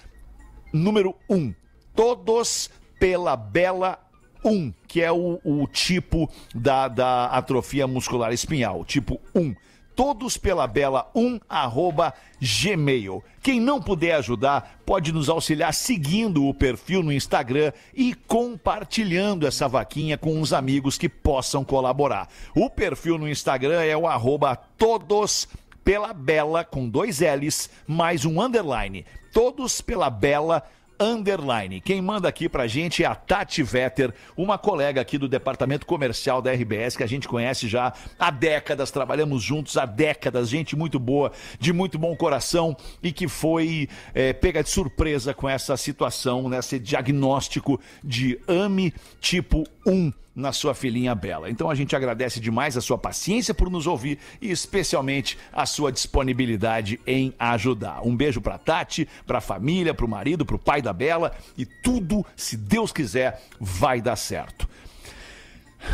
número um. Todos pela Bela 1, que é o, o tipo da, da atrofia muscular espinhal, tipo 1. Todos pela Bela 1, arroba Gmail. Quem não puder ajudar, pode nos auxiliar seguindo o perfil no Instagram e compartilhando essa vaquinha com os amigos que possam colaborar. O perfil no Instagram é o arroba todos pela Bela, com dois L's, mais um underline. Todos pela Bela, underline. Quem manda aqui pra gente é a Tati Vetter, uma colega aqui do departamento comercial da RBS, que a gente conhece já há décadas, trabalhamos juntos há décadas, gente muito boa, de muito bom coração e que foi eh, pega de surpresa com essa situação, nesse diagnóstico de AMI tipo 1 na sua filhinha Bela. Então a gente agradece demais a sua paciência por nos ouvir e especialmente a sua disponibilidade em ajudar. Um beijo pra Tati, pra família, pro marido, pro pai da Bela e tudo, se Deus quiser, vai dar certo.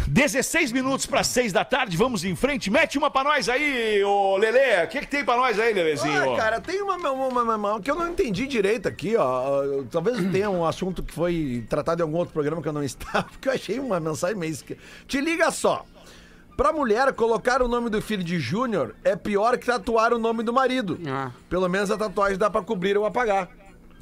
16 minutos para 6 da tarde, vamos em frente. Mete uma pra nós aí, ô Lelê. O que, que tem pra nós aí, Lelezinho? Ah, cara, tem uma, uma, uma- uma- que eu não entendi direito aqui, ó. Talvez tenha um assunto que foi tratado em algum outro programa que eu não estava, porque eu achei uma mensagem meio Te liga só. Pra mulher, colocar o nome do filho de Júnior é pior que tatuar o nome do marido. Ah, Pelo menos a tatuagem dá pra cobrir ou apagar.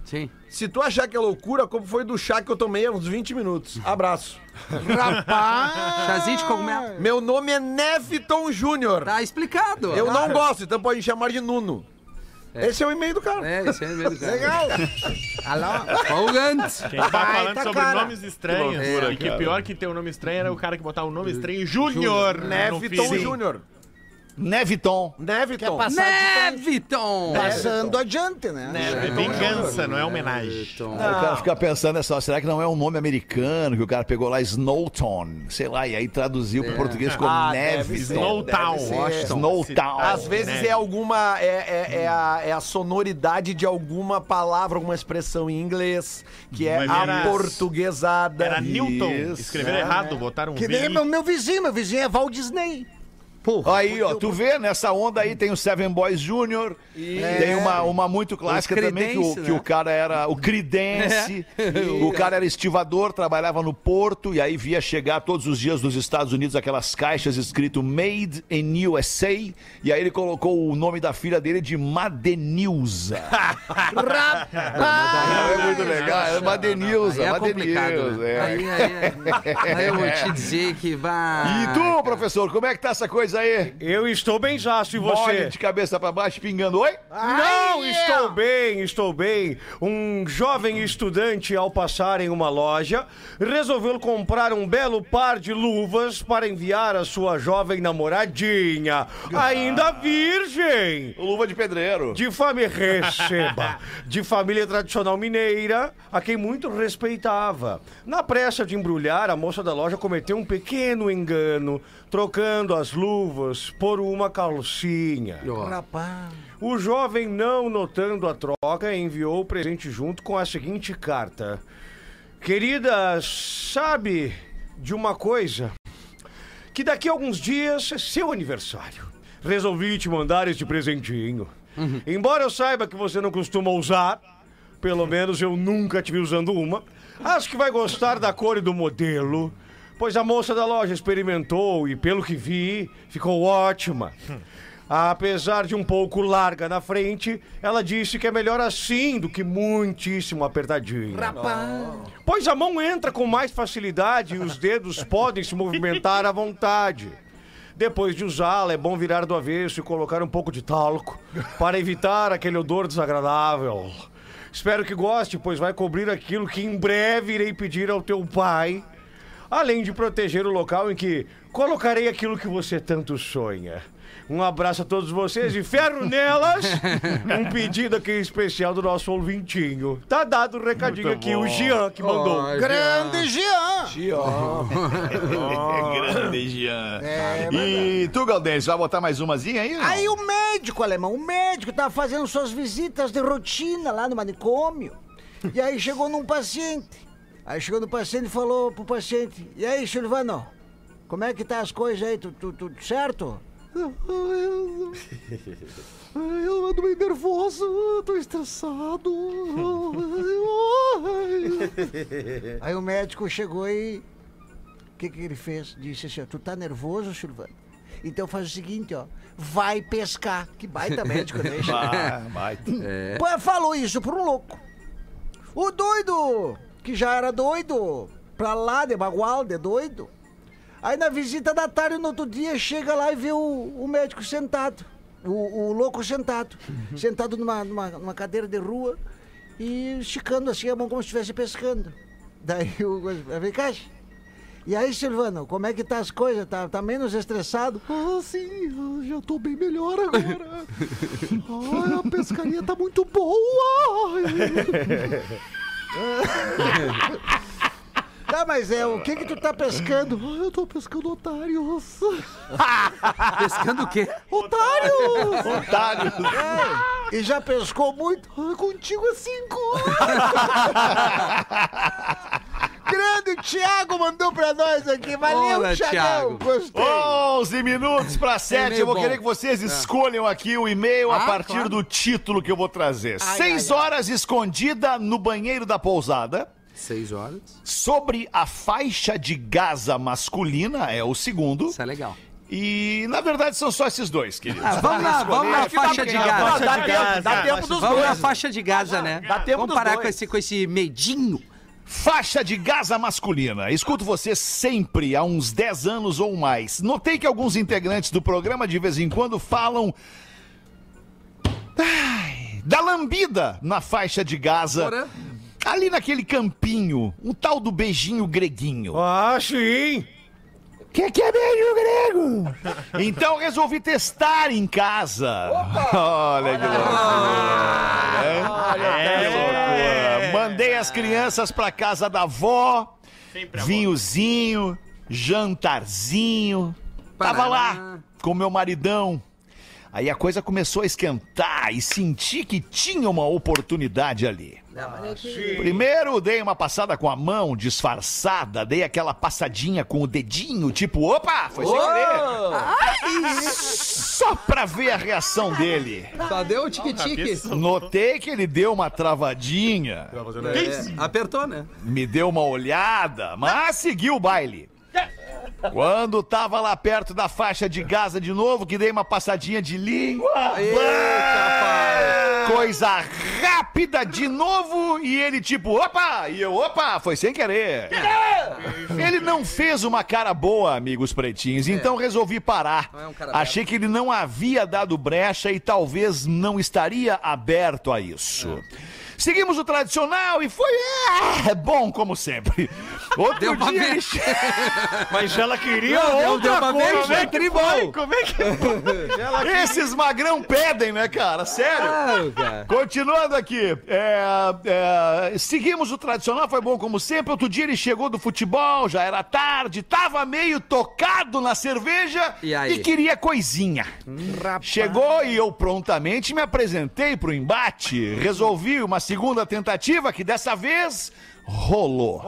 Sim. Se tu achar que é loucura, como foi do chá que eu tomei há uns 20 minutos. Abraço. Rapaz! Chazinho de cogumelo. Meu nome é Neviton Júnior. Tá explicado. Eu não gosto, então pode me chamar de Nuno. Esse é o e-mail do cara. É, isso aí mesmo, cara. Legal! Alô? Folgante. Quem tá falando sobre cara. nomes estranhos. Que loucura, e que cara. pior que ter um nome estranho era o cara que botava o nome estranho Júnior. no Neviton. Júnior. Neviton. Quer Neviton. passar de Neviton. Passando adiante, né? É vingança, não é homenagem. Neviton. Aí o cara fica pensando nessa, será que não é um nome americano que o cara pegou lá Snowton, sei lá, e aí traduziu pro português ficou Ah, deve ser, Snowtown. deve ser. Washington. Snowtown. Às vezes é alguma. É, é- é a, é a sonoridade de alguma palavra, alguma expressão em inglês, que é Mas era- aportuguesada. Era Newton. Isso, Escreveram é. errado, botaram um Que nem V. meu, meu vizinho, meu vizinho é Walt Disney. Porra. Aí, ó, tu vê, nessa onda aí tem o Seven Boys Jr., tem uma, uma muito clássica também, que o, Creedence, que o né? cara era o Creedence, o cara era estivador, trabalhava no porto, e aí via chegar todos os dias dos Estados Unidos aquelas caixas escrito Made in USA, e aí ele colocou o nome da filha dele de Madenilza. é muito legal, é Madenilza, Aí é. Madenilza. né? é. Aí, aí, aí eu vou te dizer que vai. E tu, professor, como é que tá essa coisa aí? Eu estou bem zaço e Mole você? de cabeça pra baixo, pingando. Oi? Não, estou bem, estou bem. Um jovem estudante, ao passar em uma loja, resolveu comprar um belo par de luvas para enviar a sua jovem namoradinha, ainda virgem. Luva de pedreiro. De família receba, de família tradicional mineira, a quem muito respeitava. Na pressa de embrulhar, a moça da loja cometeu um pequeno engano, trocando as luvas por uma calcinha. Rapaz. O jovem, não notando a troca, enviou o presente junto com a seguinte carta: Querida, sabe de uma coisa? Que daqui a alguns dias é seu aniversário. Resolvi te mandar este presentinho. Embora eu saiba que você não costuma usar, pelo menos eu nunca te vi usando uma, acho que vai gostar da cor e do modelo, pois a moça da loja experimentou e, pelo que vi, ficou ótima. Apesar de um pouco larga na frente, ela disse que é melhor assim do que muitíssimo apertadinha. Pois a mão entra com mais facilidade e os dedos podem se movimentar à vontade. Depois de usá-la, é bom virar do avesso e colocar um pouco de talco para evitar aquele odor desagradável. Espero que goste, pois vai cobrir aquilo que em breve irei pedir ao teu pai, além de proteger o local em que colocarei aquilo que você tanto sonha. Um abraço a todos vocês e ferro nelas! Um pedido aqui especial do nosso ouvintinho. Tá dado o recadinho aqui, o Jean que mandou. Grande Jean. Grande Jean. É, E tu, Galdense, vai botar mais umazinha aí? não? Aí o médico, alemão, o médico tava fazendo suas visitas de rotina lá no manicômio. E aí chegou num paciente. Aí chegou no paciente e falou pro paciente: E aí, Silvano, como é que tá as coisas aí? Tu- tu- Tudo certo? Eu ando meio nervoso, tô estressado. Aí o médico chegou e. O que, que ele fez? Disse assim: ó, Tu tá nervoso, Silvano? Então faz o seguinte, ó. Vai pescar. Que baita médico, né? Ah, vai. Pô, falou isso pro louco. O doido, que já era doido, pra lá de bagual, de doido. Aí na visita da tarde, no outro dia, chega lá e vê o, o médico sentado. O, o louco sentado. sentado numa, numa, numa cadeira de rua e esticando assim a mão como se estivesse pescando. Daí o. Vem cá. E aí, Silvano, como é que tá as coisas? Tá, tá menos estressado? Ah, sim, já tô bem melhor agora. Ah, a pescaria tá muito boa. Tá, mas é o que que tu tá pescando? Ah, eu tô pescando otários. Pescando o quê? Otários! Otário. E já pescou muito? Ah, contigo é cinco. Grande Thiago mandou pra nós aqui. Valeu, Olá, Thiagão. Thiago. Gostei. 11 minutos para 7. meio Eu vou bom. querer que vocês escolham aqui o e-mail a Ah, partir claro. do título que eu vou trazer. Ai, Seis ai, ai. horas escondida no banheiro da pousada. Seis horas. Sobre a faixa de Gaza masculina, é o segundo. Isso é legal. E na verdade são só esses dois, queridos. Ah, vamos lá, vamos na faixa de Gaza. Dá tempo, dos Vamos na dois. faixa de Gaza, né? Dá tempo Vamos dos parar dois. com esse, com esse medinho. Faixa de Gaza masculina. Escuto você sempre há uns 10 anos ou mais. Notei que alguns integrantes do programa de vez em quando falam. Ai, da lambida na faixa de Gaza. Ora. Ali naquele campinho, um tal do beijinho greguinho. Ah, sim! Que que é beijo grego? Então resolvi testar em casa. Olha que loucura. né? Que loucura. As crianças pra casa da avó. Vinhozinho, jantarzinho. Tava Parará. lá com meu maridão. Aí a coisa começou a esquentar e senti que tinha uma oportunidade ali. Primeiro dei uma passada com a mão disfarçada, dei aquela passadinha com o dedinho, tipo, opa, foi sem querer. Só pra ver a reação dele. Só deu o tique-tique. Notei que ele deu uma travadinha, É, apertou, né? me deu uma olhada, mas seguiu o baile. Quando tava lá perto da faixa de Gaza de novo, que dei uma passadinha de língua. bah, Coisa rápida de novo e ele tipo, opa! E eu, opa, foi sem querer. Ele não fez uma cara boa, amigos pretinhos, então resolvi parar. É Achei que ele não havia dado brecha e talvez não estaria aberto a isso. Seguimos o tradicional e foi é, bom como sempre. Outro Deu dia ele che- Mas ela queria Não, deu- outra deu ver, coisa. foi tribal. Como é que Esses magrão pedem, né, cara? Sério. Ah, cara. Continuando aqui, é, é, seguimos o tradicional, foi bom como sempre. Outro dia ele chegou do futebol, já era tarde, tava meio tocado na cerveja E aí? queria coisinha. Chegou e eu prontamente me apresentei pro embate. Resolvi uma segunda tentativa que dessa vez rolou.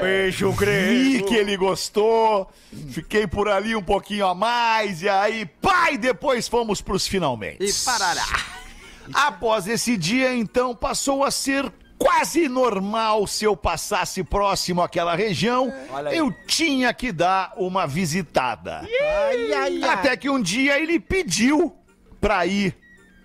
Beijo Vi grego. que ele gostou, fiquei por ali um pouquinho a mais, e aí, pai, depois fomos pros finalmente. E parará. Após esse dia, então, passou a ser quase normal se eu passasse próximo àquela região, eu tinha que dar uma visitada. Ai, ai, ai. Até que um dia ele pediu pra ir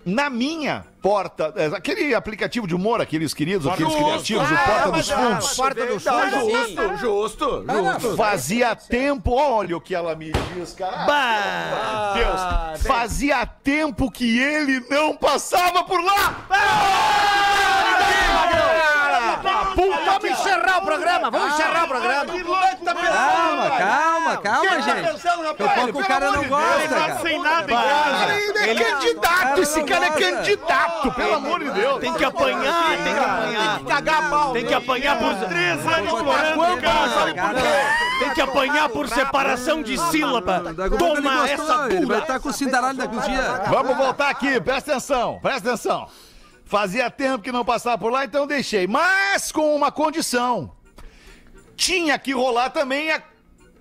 na minha porta, é, aquele aplicativo de humor, aqueles queridos, aqueles criativos, o Porta dos Fundos. Porta do Não, Sul. justo, justo, justo. Fazia tempo, olha o que ela me diz, cara. Bah, Deus, fazia tempo que ele não passava por lá. Vamos encerrar o programa, vamos encerrar o programa. Calma, calma, calma, gente. Daqui a pouco o cara não gosta, Tá cara. sem nada em casa. Ele é candidato, esse cara é candidato, pelo amor de Deus. Tem que apanhar, tem que apanhar. Tem que cagar pau. Tem que apanhar por três anos explorando casa. Tem que apanhar por separação de sílaba. Toma essa Ele vai estar com o cintaralho daqui uns dias. Vamos voltar aqui, presta atenção, presta atenção. Fazia tempo que não passava por lá, então deixei. Mas com uma condição. Tinha que rolar também a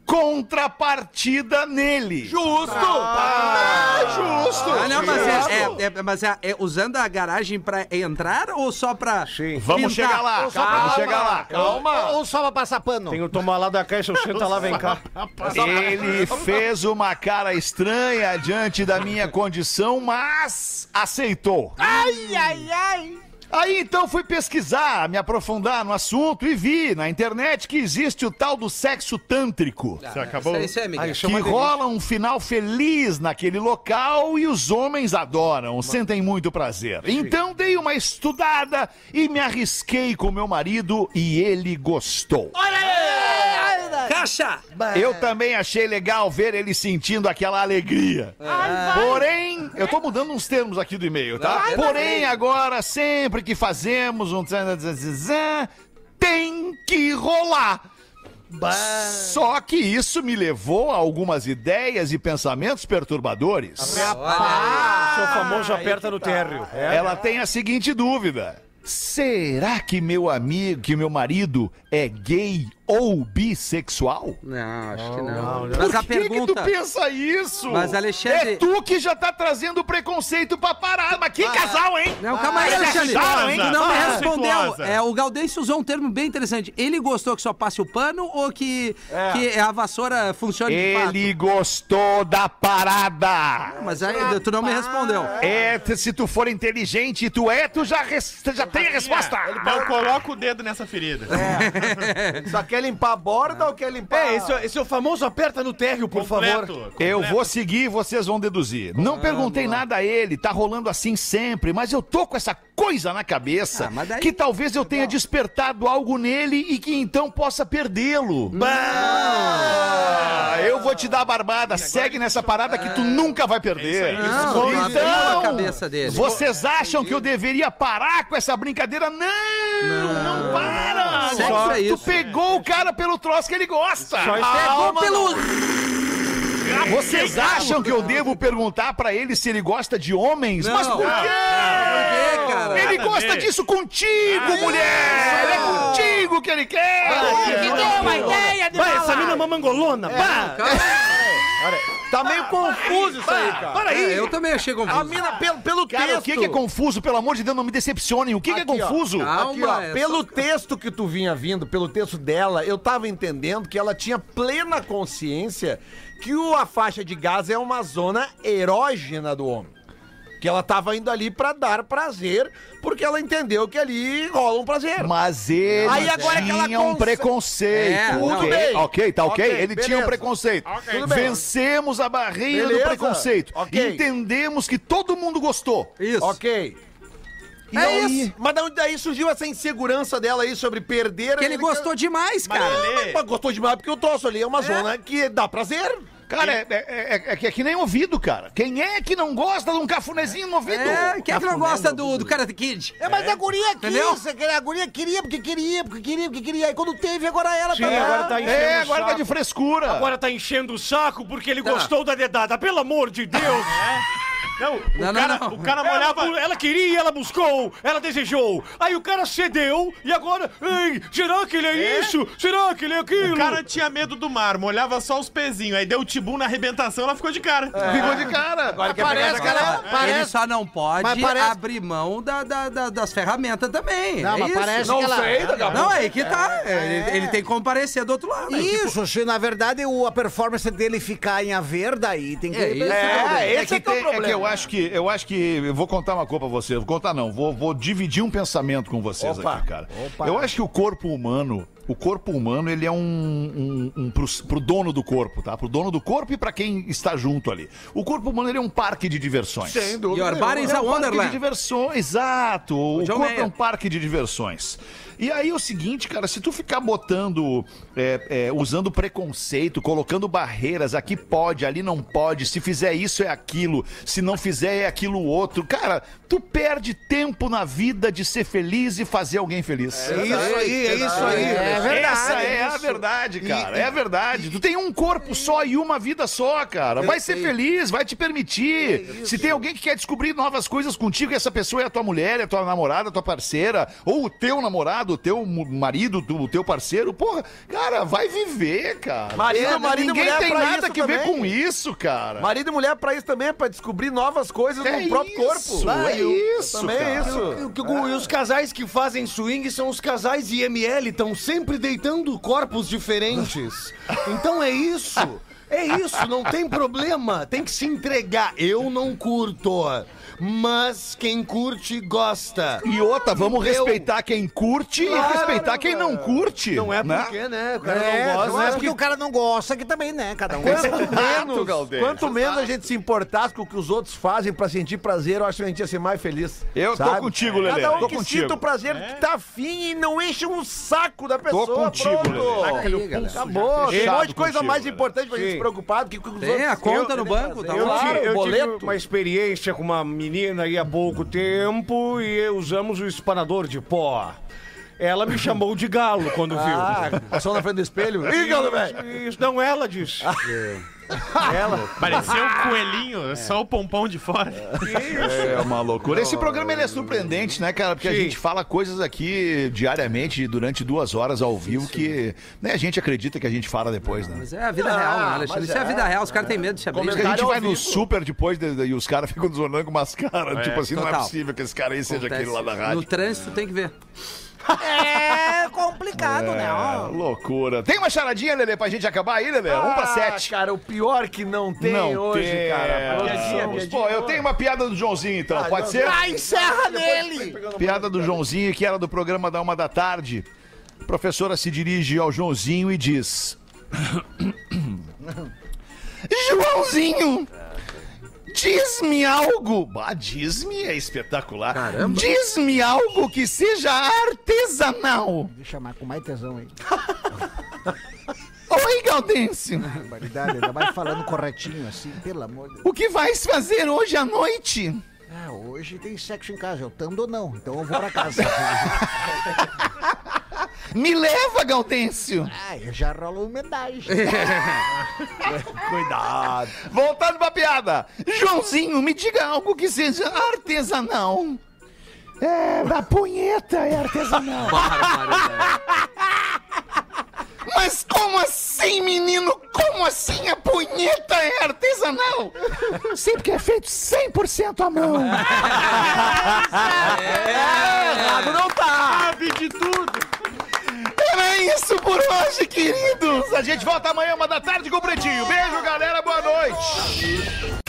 contrapartida nele. Justo! Ah, justo! Ah, não, mas é, é- é- mas é, é usando a garagem pra entrar ou só pra. Sim. Vamos pintar? chegar lá, vamos chegar lá. Calma. Ou só pra passar pano. Tem o tomar lá da caixa, eu senta lá, vem cá. Ele fez uma cara estranha diante da minha condição, mas aceitou. Ai, ai, ai. Aí então fui pesquisar, me aprofundar no assunto e vi na internet que existe o tal do sexo tântrico. Você acabou? Isso aí, Miguel. Que rola um final feliz naquele local e os homens adoram, sentem muito prazer. Então dei uma estudada e me arrisquei com meu marido e ele gostou. Caixa! Eu também achei legal ver ele sentindo aquela alegria. Porém, eu tô mudando uns termos aqui do e-mail, tá? Porém, agora, sempre que fazemos um tem que rolar. Só que isso me levou a algumas ideias e pensamentos perturbadores. Seu famoso aperta no térreo. Ela tem a seguinte dúvida: será que meu amigo, que meu marido é gay ou bissexual? Não, acho que não. Por Mas a que pergunta. que tu pensa isso? Mas, Alexandre- É tu que já tá trazendo preconceito pra parar. Mas que casal, hein? Não, calma aí, Ah, Alexandre. Tu não me Ah, respondeu. É, o Gaudêncio usou um termo bem interessante. Ele gostou que só passe o pano ou que, que a vassoura funcione? Ele gostou da parada. Mas aí tu não me respondeu. É, se tu for inteligente e tu é, tu já, res- já tem a resposta. Não coloca o dedo nessa ferida. Só quer limpar a borda ou quer limpar... É, esse, é- esse é o famoso aperta no térreo, por favor. Completo, Eu completo. vou seguir e vocês vão deduzir. Não perguntei nada a ele, tá rolando assim sempre, mas eu tô com essa coisa na cabeça Ah, daí- que talvez eu tenha despertado algo nele e que então possa perdê-lo. Bah! Eu vou te dar a barbada, segue nessa parada que tu nunca vai perder. Não, a Então, cabeça dele. vocês acham que eu deveria parar com essa brincadeira? Não, não, para! Sexo Só é tu pegou o cara pelo troço que ele gosta. Pegou pelo. Vocês acham que eu devo perguntar pra ele se ele gosta de homens? Mas por quê? Por quê, cara? Ele a gosta disso contigo, mulher! Ele é contigo que ele quer! Que deu uma ideia de Vai, essa mina mamangolona, pá! Tá meio confuso isso aí, cara. É, eu também achei A confuso. mina, pelo, pelo Cara, texto. o que, que é confuso? Pelo amor de Deus, não me decepcionem. O que, que é Aqui, ó. confuso? Calma, Aqui, ó, é pelo texto que tu vinha vindo, pelo texto dela, eu tava entendendo que ela tinha plena consciência que o, a faixa de gás é uma zona erógena do homem. Que ela tava indo ali pra dar prazer, porque ela entendeu que ali rola um prazer. Mas ele Aí agora é que ela tinha um preconceito. É, ok, tudo bem. ok, tá ok? Ok, ele tinha um beleza. preconceito. Bem. Vencemos a barreira Beleza. do preconceito. Entendemos que todo mundo gostou. Isso. Ok. E É aí- isso. Mas daí surgiu essa insegurança dela aí sobre perder? Que ele gostou demais, Mas cara. ele- Mas gostou demais porque o troço ali é uma zona que dá prazer. Cara, é, é, é- é que- é que nem ouvido, cara. Quem é que não gosta de um cafunézinho no ouvido? É, quem é que não gosta do, do Karate Kid? É, mas a guria Entendeu? quis, a guria queria, porque queria, porque queria, porque queria. Aí quando teve, agora ela Sim, tá agora tá enchendo É, agora tá de frescura. Agora tá enchendo o saco porque ele gostou da dedada. Pelo amor de Deus! Não, o Não, não, cara, não. o cara Ela, molhava. ela queria, ela buscou, ela desejou. Aí o cara cedeu e agora, ei, será que ele é, isso? Será que ele é aquilo? O cara tinha medo do mar, molhava só os pezinhos. Aí deu o tibum na arrebentação, ela ficou de cara. Ficou de cara. Agora Parece que ela. Ele Parece, só não pode parece- abrir mão da, da- da- das ferramentas também. Não, é mas isso. parece Não que ela. sei, daqui Não, aí que tá. Ele, ele tem que comparecer do outro lado. tipo, Isso, se na verdade o, a performance dele ficar em haver, daí tem que. É isso. É, É esse que, é, que é o tem- é problema. que eu acho que eu acho que eu vou contar uma coisa pra vocês. Vou contar não, vou, vou dividir um pensamento com vocês Opa. aqui, cara. Eu acho que o corpo humano, o corpo humano, ele é um, um, um pro, pro dono do corpo, tá? Pro dono do corpo e pra quem está junto ali. O corpo humano ele é um parque de diversões. Sem dúvida. Your nenhuma. body is É a um parque de wonderland. diversões, exato. O, John corpo Mayer. é um parque de diversões. E aí é o seguinte, cara, se tu ficar botando, é, é, usando preconceito, colocando barreiras, aqui pode, ali não pode, se fizer isso é aquilo, se não fizer é aquilo outro, cara, tu perde tempo na vida de ser feliz e fazer alguém feliz. É isso aí, é isso aí. É verdade. Essa é a verdade, cara. É a verdade. Tu tem um corpo só e uma vida só, cara. Vai ser feliz, vai te permitir. Se tem alguém que quer descobrir novas coisas contigo, e essa pessoa é a tua mulher, é a tua namorada, a tua parceira, ou o teu namorado, o teu marido, tu- o teu parceiro, porra, cara, vai viver, cara. Marido- É, marido e Ninguém mulher tem pra nada isso que ver também. com isso, cara. Marido e mulher pra isso também, é pra descobrir novas coisas É no próprio isso, corpo. é isso, Também é cara. isso. E que- E os casais que fazem swing são os casais IML, estão sempre deitando corpos diferentes. Então é isso. É isso, não tem problema. Tem que se entregar. Eu não curto. Mas quem curte, gosta. E outra, vamos Eu- respeitar quem curte Claro, e respeitar quem não curte. Não é né? porque, né? O cara É, não não gosta. é porque o cara não gosta, que também, né? Cada um. Quanto menos, Galdês. quanto menos a gente se importasse com o que os outros fazem pra sentir prazer, eu acho que a gente ia ser mais feliz. Eu tô sabe? contigo, Lelê. Cada um Tô que contigo. sinta o prazer que tá afim e não enche um saco da pessoa. contigo, pronto. Lelê. Aí. Acabou. Tem um monte de coisa contigo, mais Lelê. importante pra gente se preocupar do que com os Tem a outros. conta Eu- no banco, tá Eu, lá. tive, eu tive boleto. uma experiência com uma menina aí há pouco tempo e usamos o espanador de pó. Ela me chamou de galo quando Ah, viu. passou na frente do espelho. Ih, Galo, velho. Isso, não, ela disse. Ela. Parecia um coelhinho, só o pompom de fora. É uma loucura. Esse programa ele é surpreendente, né, cara? Porque a Sim. gente fala coisas aqui diariamente, durante duas horas ao vivo, que né, a gente acredita que a gente fala depois, né? Mas é a vida real, né, Alexandre? Isso é a vida real, os caras têm medo de se abrir. A gente Comentário vai ao no vivo. super depois de- de- e os caras ficam nos olhando com umas caras. tipo assim, não é total. possível que esse cara aí seja Acontece. aquele lá da No rádio. trânsito tem que ver. É complicado, né? É, Ó. loucura. Tem uma charadinha, Lelê, pra gente acabar aí, Lelê? Um pra Ah, sete. cara, o pior que não tem não hoje, tem. cara. Vamos- Pô, eu tenho uma piada do Joãozinho, então. Pode ser? Ah, encerra nele! Piada do Joãozinho, que era do programa da Uma da Tarde. A professora se dirige ao Joãozinho e diz: Joãozinho, diz-me algo. Ah, diz-me é espetacular. Caramba. Diz-me algo que seja artesanal. Deixa eu chamar com mais tesão aí. Oi, Gaudêncio. Barbaridade, ainda mais falando corretinho assim, pelo amor de Deus. O que vais fazer hoje à noite? Ah, hoje tem sexo em casa, eu tando ou não, então eu vou pra casa. Me leva, Gaudêncio. Ah, eu já rolo umidade. Cuidado. Voltando pra piada. Joãozinho, me diga algo que seja artesanal. É, da punheta é artesanal. Mas como assim, menino? Como assim a punheta é artesanal? Sim, porque é feito 100% à mão. Errado não tá. Sabe de tudo. Era isso por hoje, queridos. A gente volta amanhã, uma da tarde com o Pretinho. Beijo, galera. Boa noite.